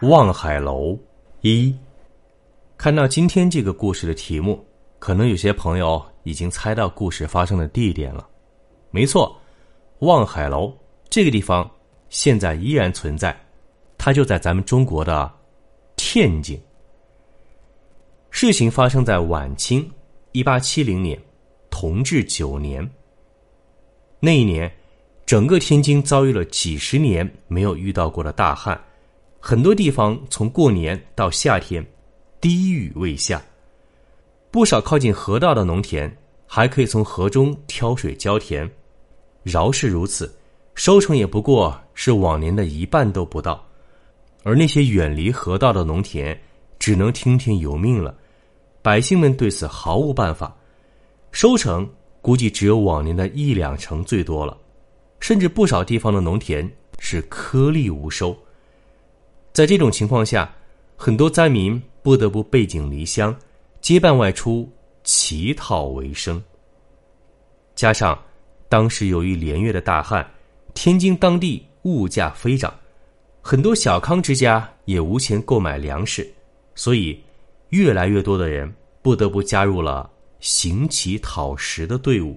望海楼一，看到今天这个故事的题目，可能有些朋友已经猜到故事发生的地点了。没错，望海楼这个地方现在依然存在，它就在咱们中国的天津。事情发生在晚清一八七零年，同治九年。那一年，整个天津遭遇了几十年没有遇到过的大旱。很多地方从过年到夏天，滴雨未下。不少靠近河道的农田还可以从河中挑水浇田，饶是如此，收成也不过是往年的一半都不到。而那些远离河道的农田，只能听天由命了。百姓们对此毫无办法，收成估计只有往年的一两成最多了，甚至不少地方的农田是颗粒无收。在这种情况下，很多灾民不得不背井离乡，结伴外出乞讨为生。加上当时由于连月的大旱，天津当地物价飞涨，很多小康之家也无钱购买粮食，所以越来越多的人不得不加入了行乞讨食的队伍。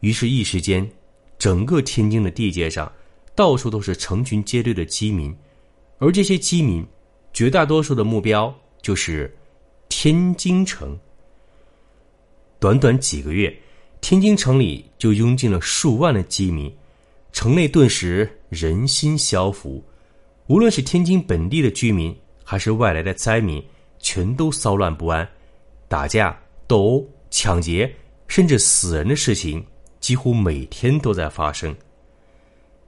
于是，一时间，整个天津的地界上，到处都是成群结队的饥民。而这些饥民，绝大多数的目标就是天津城。短短几个月，天津城里就拥进了数万的饥民，城内顿时人心消浮。无论是天津本地的居民，还是外来的灾民，全都骚乱不安，打架、斗殴、抢劫，甚至死人的事情，几乎每天都在发生。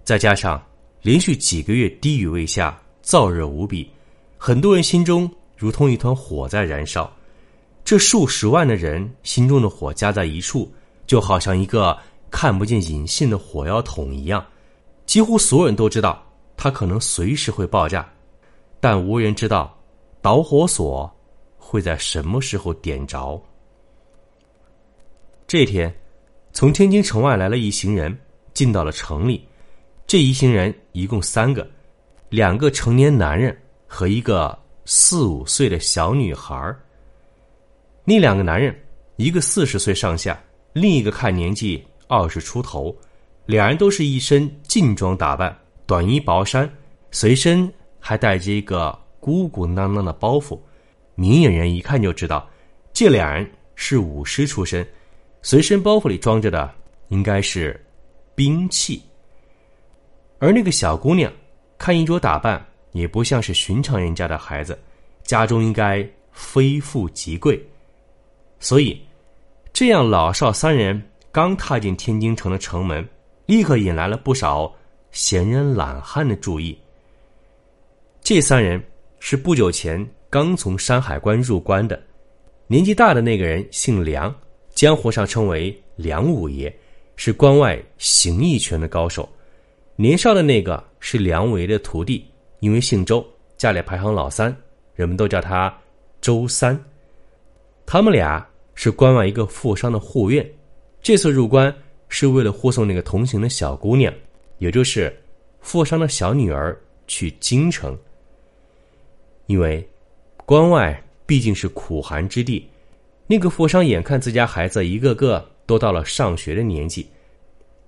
再加上连续几个月滴雨未下。燥热无比，很多人心中如同一团火在燃烧。这数十万的人心中的火加在一处，就好像一个看不见引信的火药桶一样。几乎所有人都知道，它可能随时会爆炸，但无人知道导火索会在什么时候点着。这天，从天津城外来了一行人，进到了城里。这一行人一共三个。两个成年男人和一个四五岁的小女孩那两个男人，一个四十岁上下，另一个看年纪二十出头。两人都是一身劲装打扮，短衣薄衫，随身还带着一个鼓鼓囊囊的包袱。明眼人一看就知道，这两人是武师出身，随身包袱里装着的应该是兵器。而那个小姑娘。看衣着打扮，也不像是寻常人家的孩子，家中应该非富即贵，所以，这样老少三人刚踏进天津城的城门，立刻引来了不少闲人懒汉的注意。这三人是不久前刚从山海关入关的，年纪大的那个人姓梁，江湖上称为梁五爷，是关外形意拳的高手。年少的那个是梁维的徒弟，因为姓周，家里排行老三，人们都叫他周三。他们俩是关外一个富商的护院，这次入关是为了护送那个同行的小姑娘，也就是富商的小女儿去京城。因为关外毕竟是苦寒之地，那个富商眼看自家孩子一个个都到了上学的年纪，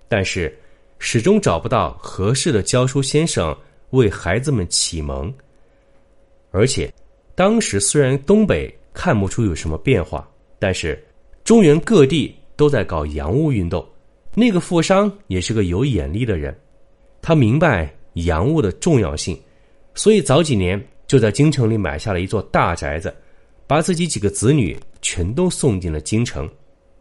但是。始终找不到合适的教书先生为孩子们启蒙，而且当时虽然东北看不出有什么变化，但是中原各地都在搞洋务运动。那个富商也是个有眼力的人，他明白洋务的重要性，所以早几年就在京城里买下了一座大宅子，把自己几个子女全都送进了京城，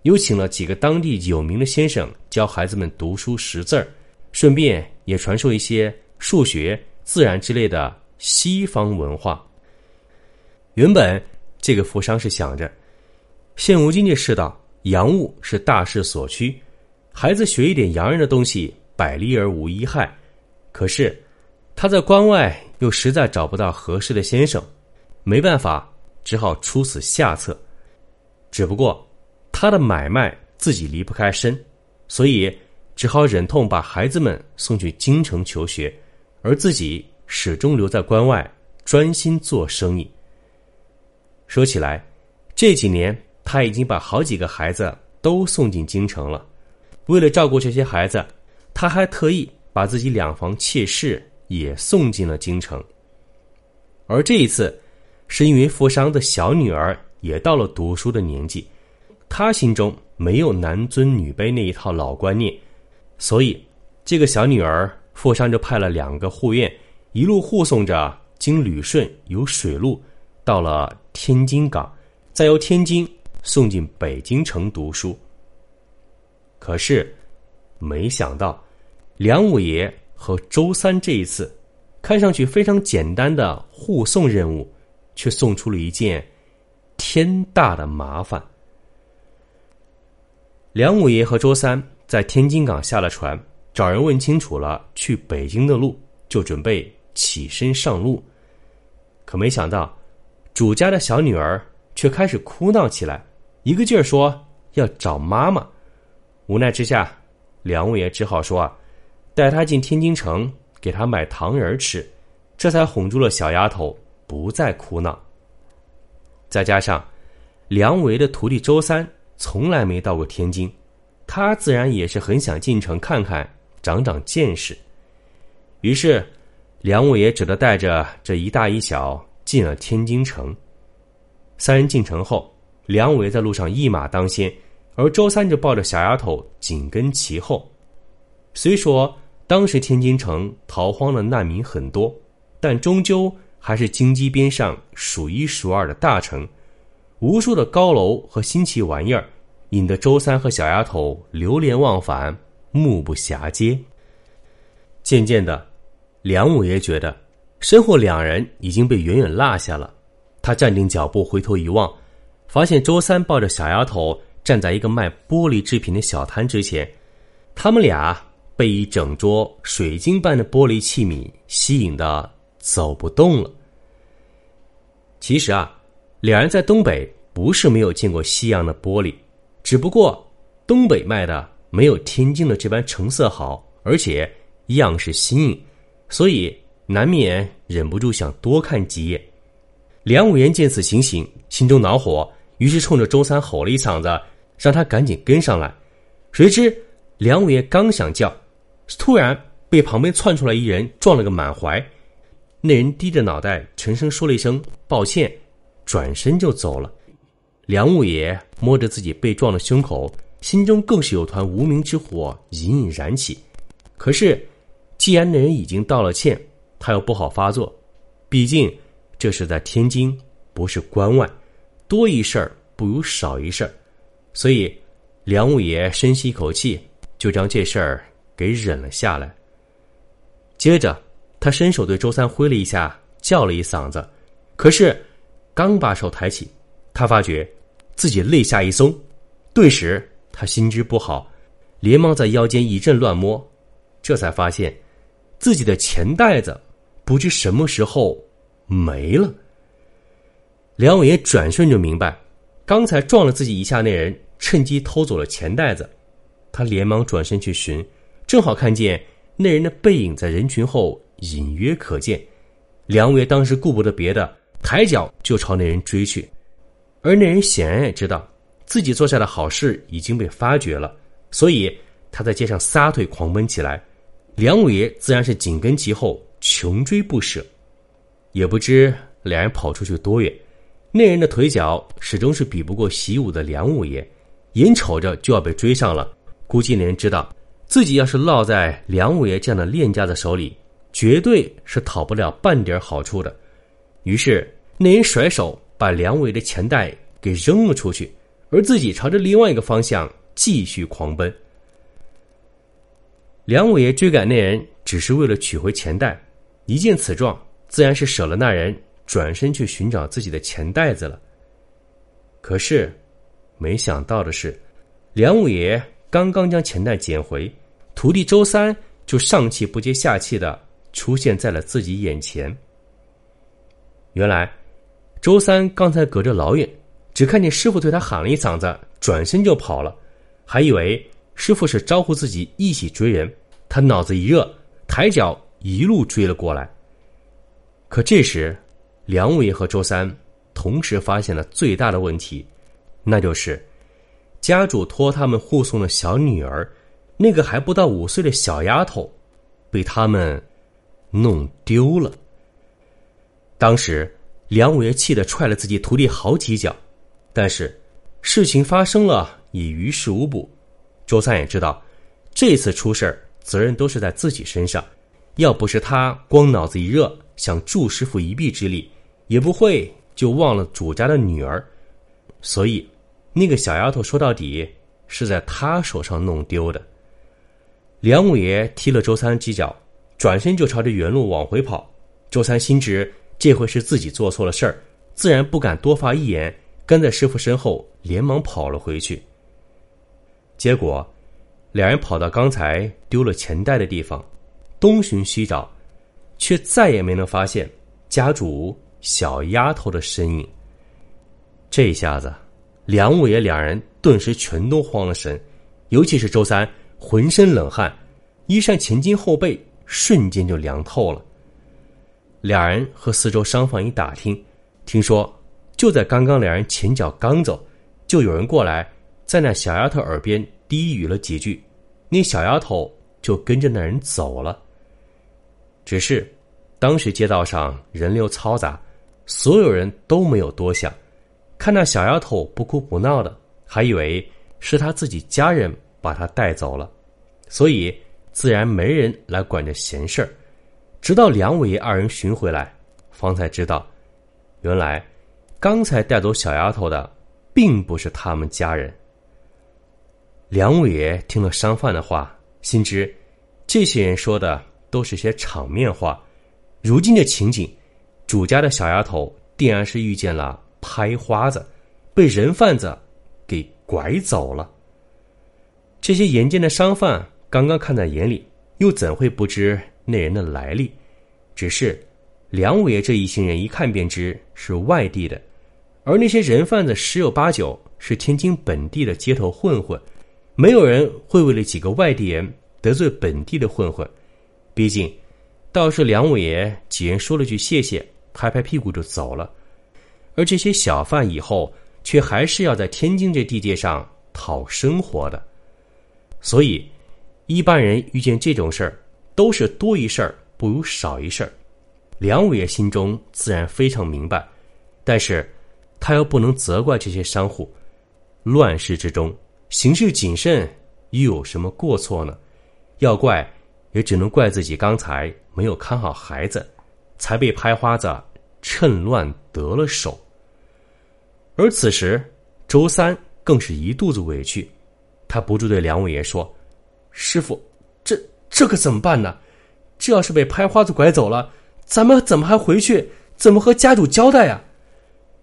又请了几个当地有名的先生教孩子们读书识字儿，顺便也传授一些数学、自然之类的西方文化。原本这个富商是想着，现如今这世道，洋务是大势所趋，孩子学一点洋人的东西，百利而无一害。可是他在关外又实在找不到合适的先生，没办法，只好出此下策。只不过。他的买卖自己离不开身，所以只好忍痛把孩子们送去京城求学，而自己始终留在关外专心做生意。说起来，这几年他已经把好几个孩子都送进京城了。为了照顾这些孩子，他还特意把自己两房妾室也送进了京城。而这一次，是因为富商的小女儿也到了读书的年纪。他心中没有男尊女卑那一套老观念，所以这个小女儿富商就派了两个护院，一路护送着经旅顺由水路到了天津港，再由天津送进北京城读书。可是，没想到梁五爷和周三这一次看上去非常简单的护送任务，却送出了一件天大的麻烦。梁五爷和周三在天津港下了船，找人问清楚了去北京的路，就准备起身上路。可没想到，主家的小女儿却开始哭闹起来，一个劲儿说要找妈妈。无奈之下，梁五爷只好说：“啊，带她进天津城，给她买糖人吃。”这才哄住了小丫头，不再哭闹。再加上梁五爷的徒弟周三。从来没到过天津，他自然也是很想进城看看，长长见识。于是，梁五爷只得带着这一大一小进了天津城。三人进城后，梁五爷在路上一马当先，而周三就抱着小丫头紧跟其后。虽说当时天津城逃荒的难民很多，但终究还是京畿边上数一数二的大城。无数的高楼和新奇玩意儿，引得周三和小丫头流连忘返，目不暇接。渐渐的，梁五爷觉得身后两人已经被远远落下了。他站定脚步，回头一望，发现周三抱着小丫头站在一个卖玻璃制品的小摊之前，他们俩被一整桌水晶般的玻璃器皿吸引的走不动了。其实啊。两人在东北不是没有见过西洋的玻璃，只不过东北卖的没有天津的这般成色好，而且样式新颖，所以难免忍不住想多看几眼。梁五爷见此情形，心中恼火，于是冲着周三吼了一嗓子，让他赶紧跟上来。谁知梁五爷刚想叫，突然被旁边窜出来一人撞了个满怀，那人低着脑袋，沉声说了一声抱歉。转身就走了，梁五爷摸着自己被撞的胸口，心中更是有团无名之火隐隐燃起。可是，既然那人已经道了歉，他又不好发作，毕竟这是在天津，不是关外，多一事儿不如少一事儿。所以，梁五爷深吸一口气，就将这事儿给忍了下来。接着，他伸手对周三挥了一下，叫了一嗓子，可是。刚把手抬起，他发觉自己肋下一松，顿时他心知不好，连忙在腰间一阵乱摸，这才发现自己的钱袋子不知什么时候没了。梁伟爷转瞬就明白，刚才撞了自己一下那人趁机偷走了钱袋子，他连忙转身去寻，正好看见那人的背影在人群后隐约可见。梁伟当时顾不得别的。抬脚就朝那人追去，而那人显然也知道自己做下的好事已经被发觉了，所以他在街上撒腿狂奔起来。梁五爷自然是紧跟其后，穷追不舍。也不知两人跑出去多远，那人的腿脚始终是比不过习武的梁五爷，眼瞅着就要被追上了。估计那人知道自己要是落在梁五爷这样的练家子手里，绝对是讨不了半点好处的。于是。那人甩手把梁伟的钱袋给扔了出去，而自己朝着另外一个方向继续狂奔。梁五爷追赶那人，只是为了取回钱袋。一见此状，自然是舍了那人，转身去寻找自己的钱袋子了。可是，没想到的是，梁五爷刚刚将钱袋捡回，徒弟周三就上气不接下气的出现在了自己眼前。原来，周三刚才隔着老远，只看见师傅对他喊了一嗓子，转身就跑了，还以为师傅是招呼自己一起追人。他脑子一热，抬脚一路追了过来。可这时，梁五爷和周三同时发现了最大的问题，那就是家主托他们护送的小女儿，那个还不到五岁的小丫头，被他们弄丢了。当时，梁五爷气得踹了自己徒弟好几脚，但是事情发生了，已于事无补。周三也知道，这次出事责任都是在自己身上。要不是他光脑子一热想助师傅一臂之力，也不会就忘了主家的女儿。所以，那个小丫头说到底是在他手上弄丢的。梁五爷踢了周三几脚，转身就朝着原路往回跑。周三心知。这回是自己做错了事儿，自然不敢多发一言，跟在师傅身后，连忙跑了回去。结果，两人跑到刚才丢了钱袋的地方，东寻西找，却再也没能发现家主小丫头的身影。这下子，梁五爷两人顿时全都慌了神，尤其是周三，浑身冷汗，衣衫前襟后背瞬间就凉透了。俩人和四周商贩一打听，听说就在刚刚，两人前脚刚走，就有人过来，在那小丫头耳边低语了几句，那小丫头就跟着那人走了。只是当时街道上人流嘈杂，所有人都没有多想，看那小丫头不哭不闹的，还以为是他自己家人把她带走了，所以自然没人来管这闲事儿。直到梁五爷二人寻回来，方才知道，原来刚才带走小丫头的，并不是他们家人。梁五爷听了商贩的话，心知这些人说的都是些场面话。如今的情景，主家的小丫头定然是遇见了拍花子，被人贩子给拐走了。这些眼尖的商贩刚刚看在眼里，又怎会不知？那人的来历，只是梁五爷这一行人一看便知是外地的，而那些人贩子十有八九是天津本地的街头混混，没有人会为了几个外地人得罪本地的混混。毕竟，倒是梁五爷几人说了句谢谢，拍拍屁股就走了，而这些小贩以后却还是要在天津这地界上讨生活的，所以一般人遇见这种事儿。都是多一事儿不如少一事儿，梁五爷心中自然非常明白，但是他又不能责怪这些商户。乱世之中，行事谨慎又有什么过错呢？要怪，也只能怪自己刚才没有看好孩子，才被拍花子趁乱得了手。而此时，周三更是一肚子委屈，他不住对梁五爷说：“师傅。”这这可怎么办呢？这要是被拍花子拐走了，咱们怎么还回去？怎么和家主交代呀？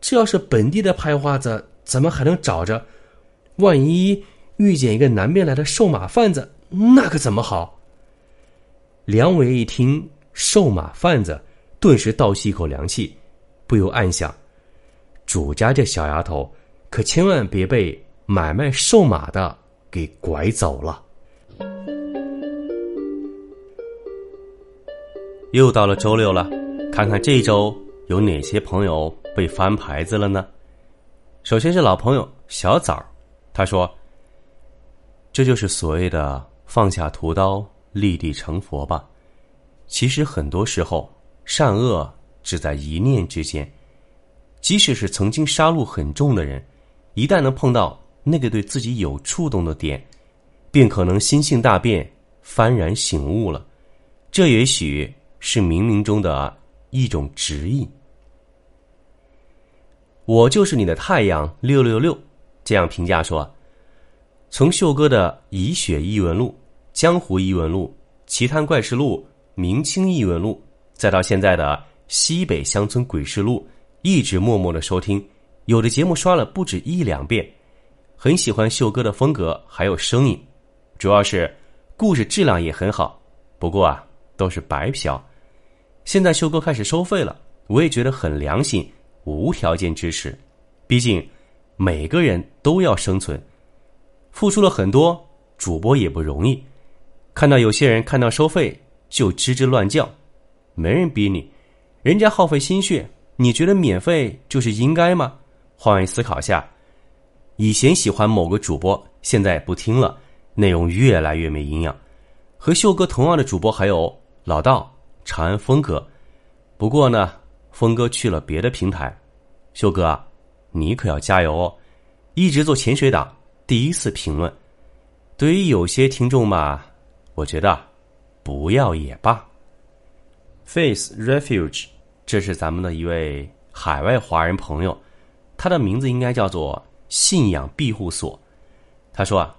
这要是本地的拍花子，咱们还能找着。万一遇见一个南边来的瘦马贩子，那可怎么好？梁伟一听瘦马贩子，顿时倒吸一口凉气，不由暗想：主家这小丫头，可千万别被买卖瘦马的给拐走了。又到了周六了，看看这周有哪些朋友被翻牌子了呢？首先是老朋友小枣他说：“这就是所谓的放下屠刀，立地成佛吧。其实很多时候，善恶只在一念之间。即使是曾经杀戮很重的人，一旦能碰到那个对自己有触动的点，便可能心性大变，幡然醒悟了。这也许。”是冥冥中的一种指引。我就是你的太阳六六六，这样评价说：“从秀哥的《以雪异闻录》《江湖异闻录》《奇谈怪事录》《明清异闻录》，再到现在的《西北乡村鬼事录》，一直默默的收听，有的节目刷了不止一两遍，很喜欢秀哥的风格还有声音，主要是故事质量也很好。不过啊，都是白嫖。现在秀哥开始收费了，我也觉得很良心，无条件支持。毕竟。”每个人都要生存，付出了很多，主播也不容易。看到有些人看到收费就吱吱乱叫，没人逼你，人家耗费心血，你觉得免费就是应该吗？换位思考下，以前喜欢某个主播，现在不听了，内容越来越没营养。和秀哥同样的主播还有老道、长安峰哥，不过呢，峰哥去了别的平台，秀哥。你可要加油哦！一直做潜水党，第一次评论。对于有些听众嘛，我觉得不要也罢。Face Refuge，这是咱们的一位海外华人朋友，他的名字应该叫做信仰庇护所。他说啊，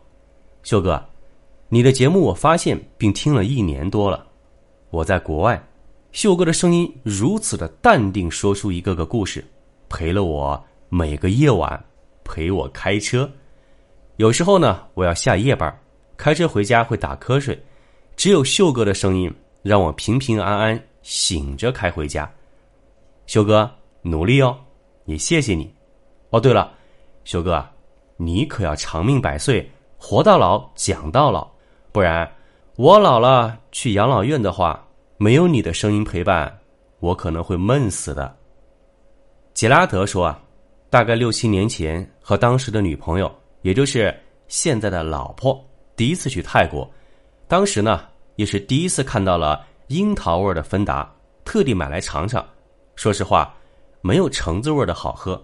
秀哥，你的节目我发现并听了一年多了。我在国外，秀哥的声音如此的淡定，说出一个个故事，陪了我。每个夜晚陪我开车，有时候呢，我要下夜班，开车回家会打瞌睡，只有秀哥的声音让我平平安安醒着开回家。秀哥努力哦，也谢谢你。哦，对了，秀哥，你可要长命百岁，活到老讲到老，不然我老了去养老院的话，没有你的声音陪伴，我可能会闷死的。杰拉德说啊。大概六七年前，和当时的女朋友，也就是现在的老婆，第一次去泰国。当时呢，也是第一次看到了樱桃味的芬达，特地买来尝尝。说实话，没有橙子味的好喝。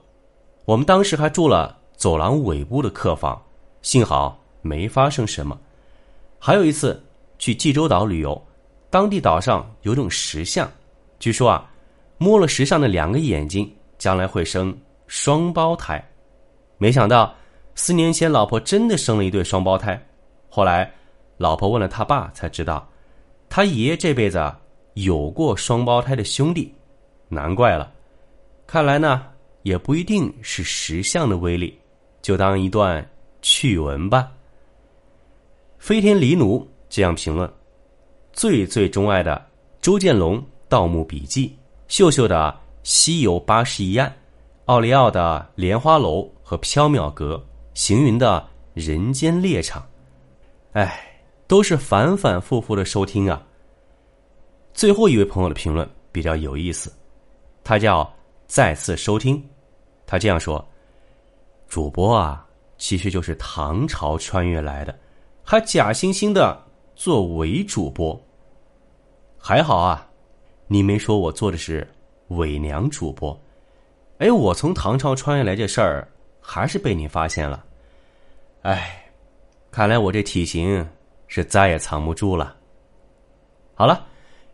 我们当时还住了走廊尾部的客房，幸好没发生什么。还有一次去济州岛旅游，当地岛上有种石像，据说啊，摸了石像的两个眼睛，将来会生。双胞胎，没想到四年前老婆真的生了一对双胞胎。后来老婆问了他爸，才知道他爷爷这辈子啊有过双胞胎的兄弟。难怪了，看来呢也不一定是石像的威力，就当一段趣闻吧。飞天狸奴这样评论：最最钟爱的周建龙《盗墓笔记》，秀秀的《西游八十一案》。奥利奥的莲花楼和缥缈阁，行云的人间猎场，哎，都是反反复复的收听啊。最后一位朋友的评论比较有意思，他叫再次收听，他这样说：主播啊，其实就是唐朝穿越来的，还假惺惺的做伪主播。还好啊，你没说我做的是伪娘主播。哎，我从唐朝穿越来这事儿，还是被你发现了。哎，看来我这体型是再也藏不住了。好了，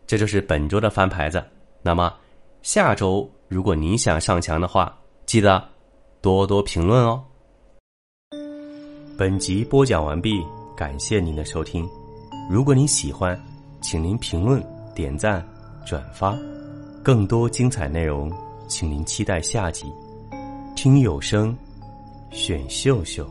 这就是本周的翻牌子。那么下周如果你想上墙的话，记得多多评论哦。本集播讲完毕，感谢您的收听。如果您喜欢，请您评论、点赞、转发，更多精彩内容。请您期待下集，听有声，选秀秀。